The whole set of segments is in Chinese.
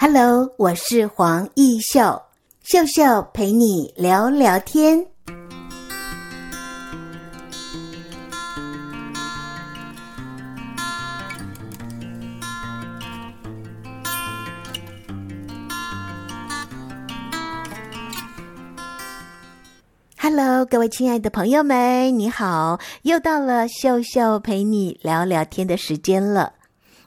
Hello，我是黄奕秀，秀秀陪你聊聊天。Hello，各位亲爱的朋友们，你好！又到了秀秀陪你聊聊天的时间了。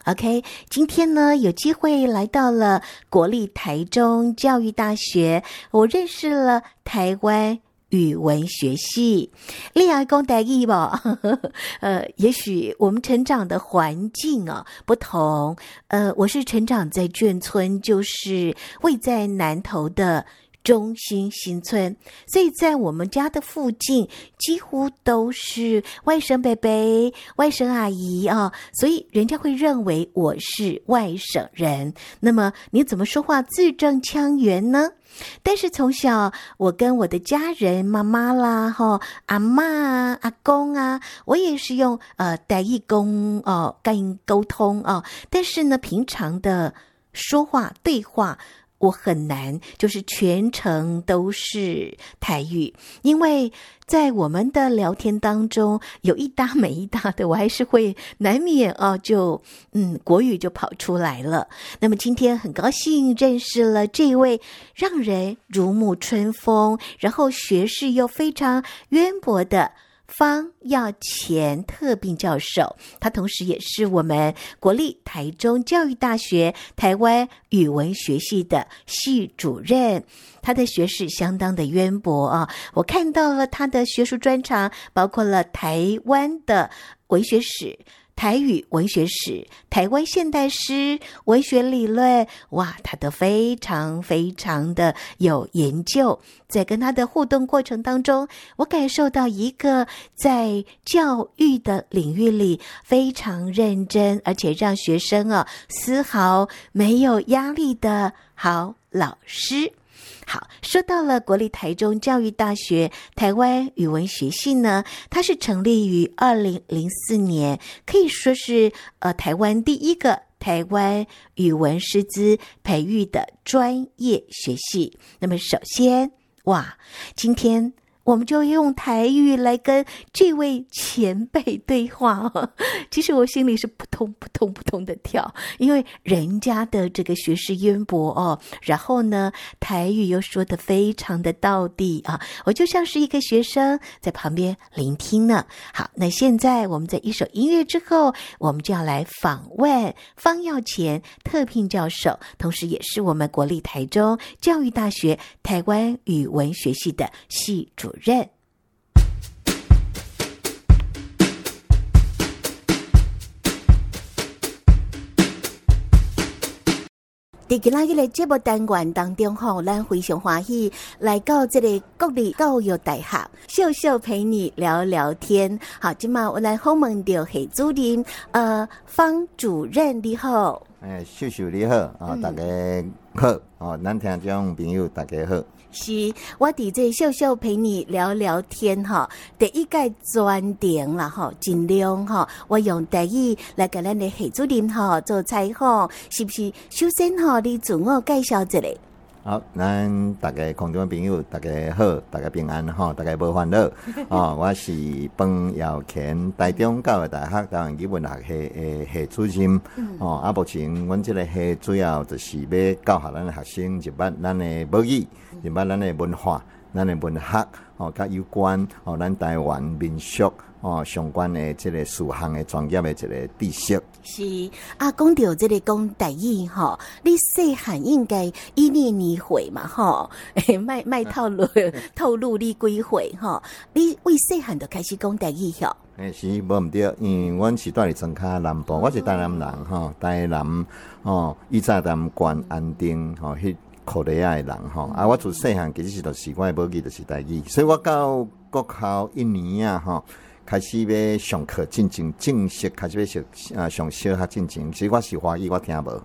OK，今天呢，有机会来到了国立台中教育大学，我认识了台湾语文学系。恋爱公台语吧，呃，也许我们成长的环境啊不同。呃，我是成长在眷村，就是位在南投的。中心新村，所以在我们家的附近几乎都是外甥伯伯、外甥阿姨啊，所以人家会认为我是外省人。那么你怎么说话字正腔圆呢？但是从小我跟我的家人妈妈啦、哈阿嬷啊、阿公啊，我也是用呃台语讲哦跟沟通哦。但是呢，平常的说话对话。我很难，就是全程都是台语，因为在我们的聊天当中，有一搭没一搭的，我还是会难免哦，就嗯，国语就跑出来了。那么今天很高兴认识了这位让人如沐春风，然后学识又非常渊博的。方耀前特聘教授，他同时也是我们国立台中教育大学台湾语文学系的系主任，他的学识相当的渊博啊！我看到了他的学术专长，包括了台湾的文学史。台语文学史、台湾现代诗、文学理论，哇，他都非常非常的有研究。在跟他的互动过程当中，我感受到一个在教育的领域里非常认真，而且让学生啊丝毫没有压力的好老师。好，说到了国立台中教育大学台湾语文学系呢，它是成立于二零零四年，可以说是呃台湾第一个台湾语文师资培育的专业学系。那么首先，哇，今天。我们就用台语来跟这位前辈对话哦。其实我心里是扑通扑通扑通的跳，因为人家的这个学识渊博哦，然后呢，台语又说的非常的道地啊，我就像是一个学生在旁边聆听呢。好，那现在我们在一首音乐之后，我们就要来访问方耀前特聘教授，同时也是我们国立台中教育大学台湾语文学系的系主任。在今仔日的节目单元当中，吼，咱非常欢喜来到这个国立教育大学，秀秀陪你聊聊天。好，今嘛我来访问到系主任，呃，方主任你好。哎，秀秀你好啊，大家好啊，咱听众朋友大家好。是，我伫这秀秀陪你聊聊天哈，第一届专点啦哈，尽量哈，我用台语来给咱的黑主任哈做采访，是不是？首先哈，你自我介绍一下。好，咱大家空中朋友大家好，大家平安吼，大家无烦恼 哦。我是彭耀乾，台中教育大学台湾语文学系诶系主任哦。啊，目前阮即个系主要就是要教学咱的学生一捌咱的母语，一捌咱的文化，咱的文学哦，甲有关哦，咱台湾民俗。哦，相关的即个事项的专业的这个知识是啊，讲到即个讲台语吼，你细汉应该一年二回嘛哈，卖卖透露透露你几岁吼？你为细汉就开始讲台语吼？诶，是无毋对，因为阮是住伫庄卡南部，我是台南人哈，台南哦，以前南关安定吼，迄考的亚的人吼，啊，我从细汉其实是就是我的母语就是台语，所以我到国考一年啊吼。开始要上课进行正式，开始要上啊上小学进行。其实我是华语，我听无，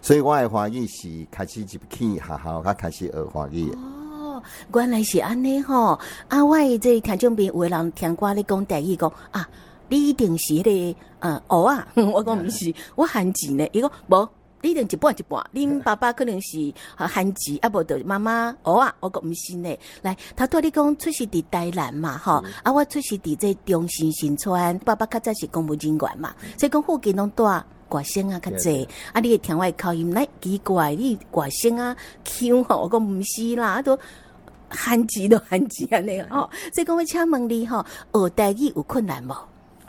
所以我的华语是开始入去学校，才开始学华语。哦，原来是安尼吼！啊，我这听众边有的人听过你讲台语讲啊，你一定是迄个呃，学啊，我讲毋是，我汉字呢，伊讲无。你一定一半一半，恁爸爸可能是韩籍，啊，无就妈妈哦啊，我讲毋是呢。来，他对你讲出世伫台南嘛，吼，啊，我出世伫这中心新村，爸爸较早是公务人员嘛，所以讲附近拢住外省啊较济，啊，你会听我口音来奇怪，你外省啊腔吼，我讲毋是啦，啊都韩籍都韩籍安尼吼，所以讲我请问你吼，学台语有困难无？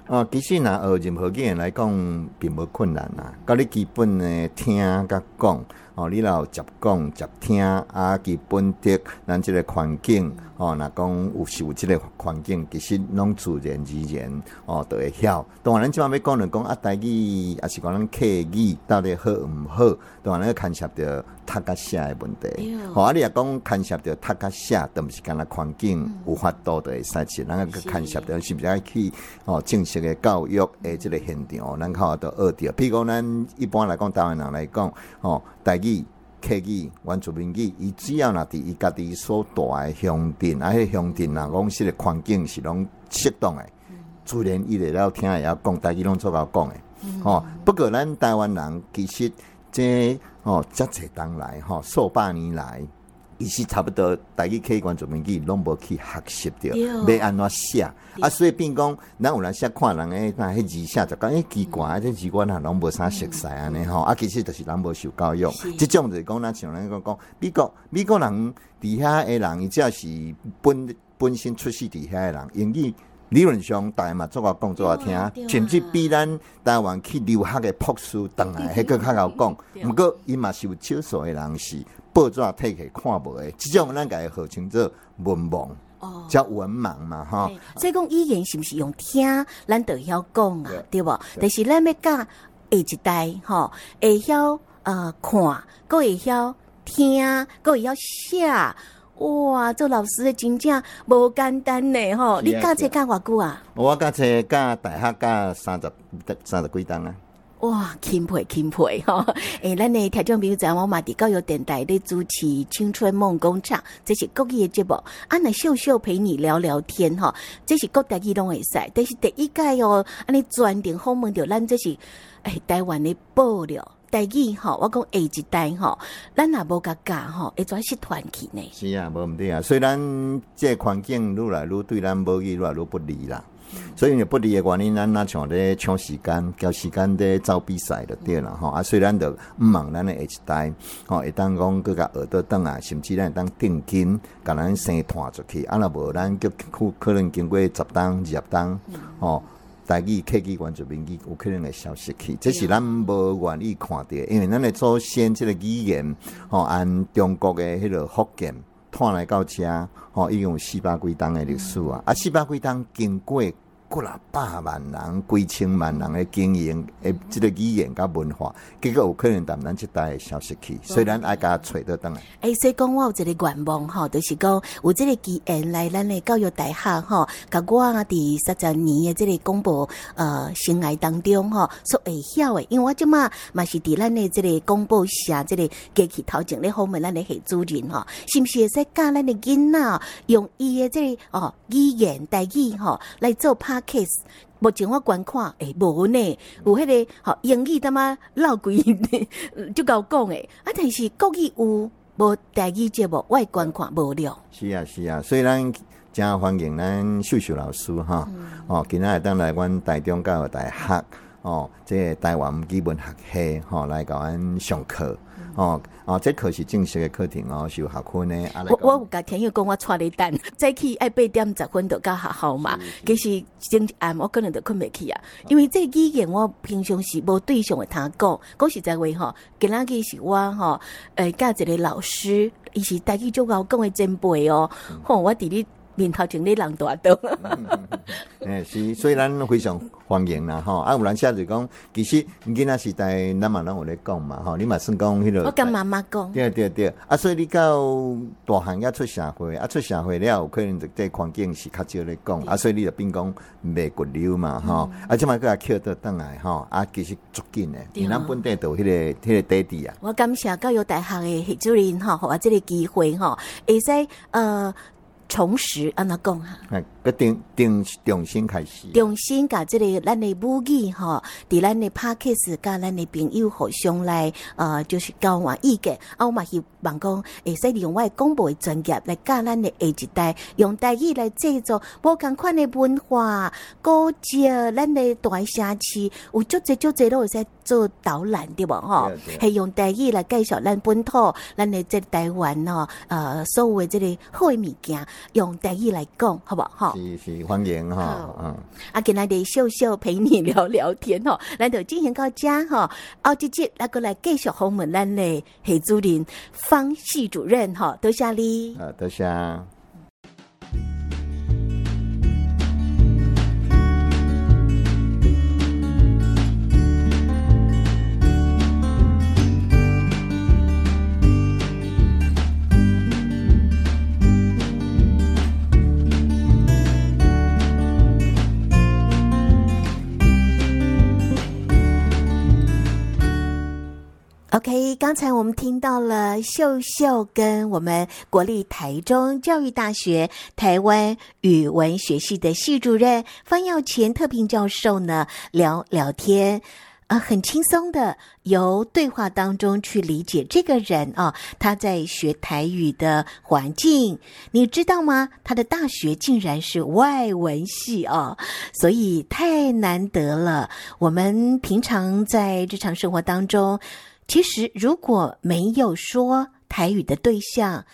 哦，其实若学任何语言来讲，并无困难啦。甲你基本诶听甲讲，哦，你若有接讲接听，啊，基本的咱即个环境，哦，若讲有是有即个环境，其实拢自然而然，哦，都会晓。当然，咱即摆要讲，就讲啊，台语，也是讲咱客语到底好毋好？当然，牵涉着读甲写诶问题。吼、哦，啊，你若讲牵涉着读甲写，都毋是干那环境有法度的会使是，咱个牵涉着是毋是爱去哦正式诶教育诶即个现场，咱较都学着。比如讲，咱一般来讲，台湾人来讲，哦，台语。客语、原住民语，伊只要若伫伊家己所住诶乡镇，啊，迄乡镇若讲是个环境是拢适当诶，自然伊会了听会晓讲，台语拢做够讲诶。吼，不过咱台湾人其实这吼，遮济当来吼，数百年来。伊是差不多，大家、客语、原住民语拢无去学习着，要安怎写啊？所以变讲，咱有人写看人诶，那迄字写就讲诶奇怪，啊，这字我若拢无啥熟悉安尼吼。啊，其实就是咱无受教育，即种就是讲，咱像咱讲讲，美国美国人伫遐诶人，伊只要是本本身出世伫遐诶人，英语理论上大嘛做个讲做个听，甚至比咱台湾去留学诶博士，当然还阁较好讲。毋过伊嘛是有少数诶人是。报纸摕起看无的，即种咱家号称做文盲，哦，叫文盲嘛，哈。所以讲语言是毋是用听，咱都晓讲啊，对无？但是咱要教下一代，吼，会晓呃看，阁会晓听，阁会晓写。哇，做老师的真正无简单呢，吼。你教册教偌久啊？我教册教大学教三十三十几档啊。哇，钦佩钦佩哈！诶、欸，咱呢听众朋友知影我嘛伫教育电台咧主持《青春梦工厂》，这是国语诶节目。啊，那秀秀陪你聊聊天哈，这是国台语拢会使，但是第一届哦，安尼专程访问着咱这是诶、欸、台湾的爆料台语哈，我讲下一代哈，咱也无甲教哈，会转是团体呢。是啊，无毋对啊，虽然这环境愈来愈对咱无语愈来愈不利啦。所以你不利的原因，咱那像咧抢时间，交时间咧走比赛就对了吼。啊，虽然就毋忙咱的下一代，吼，会当讲搁甲学倒转啊，甚至咱会当定金，甲咱生拖出去。啊，若无咱就可可能经过十档、二十档，吼，台语、客语、原住民语有可能会消失去。这是咱无愿意看的，因为咱的祖先这个语言，吼，按中国的迄个福建拖来到遮，吼，已经有四百几档的历史啊，啊，四百几档经过。过了百万人、几千万人的经营，诶，这个语言甲文化，结果有可能咱这代消失去。虽然爱甲揣得当来。诶，所以讲我有一个愿望吼，就是讲有这个机缘来咱的教育大学吼，甲我伫三十年的这个广播呃生涯当中吼，所会晓的，因为我即马嘛是伫咱的这个广播社这个机器头前咧访问咱的系主任吼，是毋是会使教咱的囡仔用伊的这个哦语言代语吼来做拍。目前我观看诶，无呢，有迄个吼英语他妈老贵呢，就够讲诶。啊，但是国语有无台语节目，我观看无了。是啊是啊，所以咱真欢迎咱秀秀老师哈，哦，今仔日当来阮台中教育大学哦，即个台湾基本学系吼来甲阮上课。哦哦，这课是正式的课程哦，是有学分的。我我有甲天佑讲，我带你等，早起爱八点十分就到学校嘛。其实今暗我可能就困袂去啊，因为这语言我平常是无对象会通讲。讲实在话吼，今仔日是我吼，诶，教一个老师，伊是台语最敖讲的前辈哦。吼，我伫你面头前咧人大多。诶，是，所以咱非常欢迎啦，吼。啊，有人写就讲，其实囡仔时代，咱嘛拢有咧讲嘛，吼。你嘛算讲迄落。我跟妈妈讲。对对对，啊，所以你到大汉要出社会，啊，出社会了，有可能就这环境是较少咧讲，啊，所以你就变讲袂骨溜嘛，吼。啊，即摆搁也扣倒转来，吼，啊，其实足紧诶，因咱本地都迄个迄个底底啊。我感谢教育大学诶系主任吼，互我即个机会吼，会使呃重拾安那讲哈。个重重重新开始，重新甲这个咱的母语吼，伫咱的 Podcast 甲咱的朋友互相来呃，就是交换意见。啊，我嘛希望讲，会使利用我广播的专业来教咱的下一代，用台语来制作无共款的文化，古迹，咱的大城市有足侪足侪都会使做导览，对无吼？系用台语来介绍咱本土，咱的这台湾哦，呃，所有的这个好的物件，用台语来讲，好不好？是是欢迎哈，嗯，啊，今仔日秀秀陪你聊聊天哦，咱就进行到这吼，后一节来过来继续访问咱的黑主任方系主任哈，多谢你，啊，多谢。OK，刚才我们听到了秀秀跟我们国立台中教育大学台湾语文学系的系主任方耀前特聘教授呢聊聊天，啊、很轻松的由对话当中去理解这个人啊，他在学台语的环境，你知道吗？他的大学竟然是外文系啊，所以太难得了。我们平常在日常生活当中。其实，如果没有说台语的对象，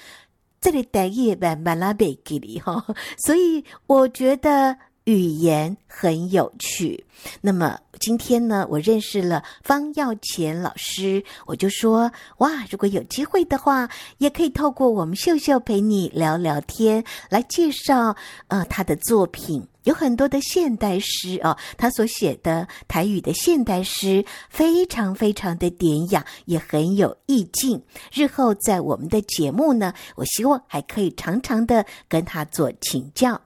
这里台语慢慢拉贝给你哈，所以我觉得语言很有趣。那么今天呢，我认识了方耀干老师，我就说哇，如果有机会的话，也可以透过我们秀秀陪你聊聊天来介绍呃他的作品。有很多的现代诗哦，他所写的台语的现代诗非常非常的典雅，也很有意境。日后在我们的节目呢，我希望还可以常常的跟他做请教。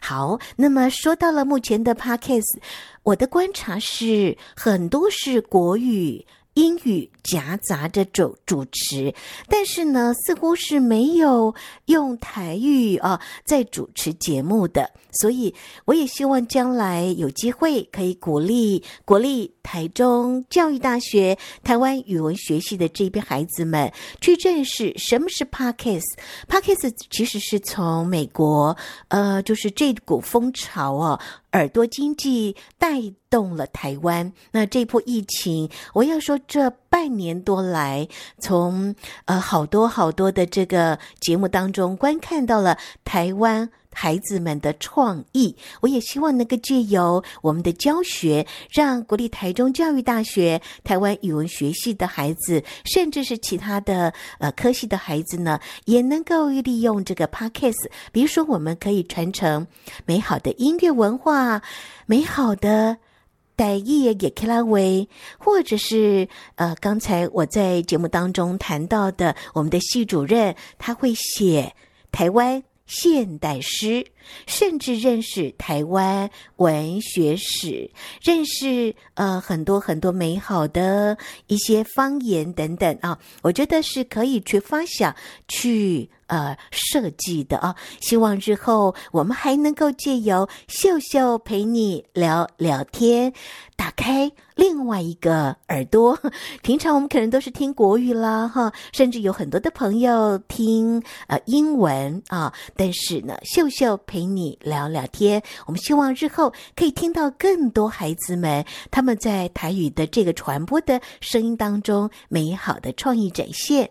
好，那么说到了目前的 Podcast，我的观察是很多是国语。英语夹杂着主主持，但是呢，似乎是没有用台语啊在主持节目的，所以我也希望将来有机会可以鼓励国立台中教育大学台湾语文学系的这边孩子们去认识什么是 Podcast。Podcast 其实是从美国，呃，就是这股风潮哦。耳朵经济带动了台湾。那这波疫情，我要说，这半年多来，从呃好多好多的这个节目当中观看到了台湾。孩子们的创意，我也希望能够借由我们的教学，让国立台中教育大学台湾语文学系的孩子，甚至是其他的呃科系的孩子呢，也能够利用这个 Podcast。比如说，我们可以传承美好的音乐文化，美好的台语也克拉维，或者是呃，刚才我在节目当中谈到的，我们的系主任他会写台湾。现代诗，甚至认识台湾文学史，认识呃很多很多美好的一些方言等等啊，我觉得是可以去发想、去呃设计的啊。希望日后我们还能够借由秀秀陪你聊聊天，打开。另外一个耳朵，平常我们可能都是听国语啦，哈，甚至有很多的朋友听呃英文啊。但是呢，秀秀陪你聊聊天，我们希望日后可以听到更多孩子们他们在台语的这个传播的声音当中美好的创意展现。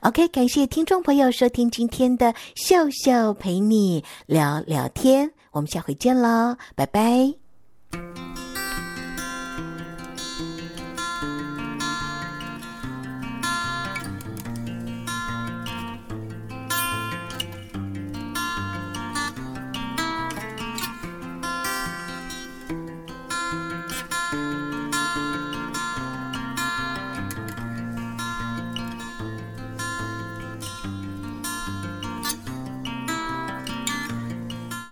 OK，感谢听众朋友收听今天的秀秀陪你聊聊天，我们下回见喽，拜拜。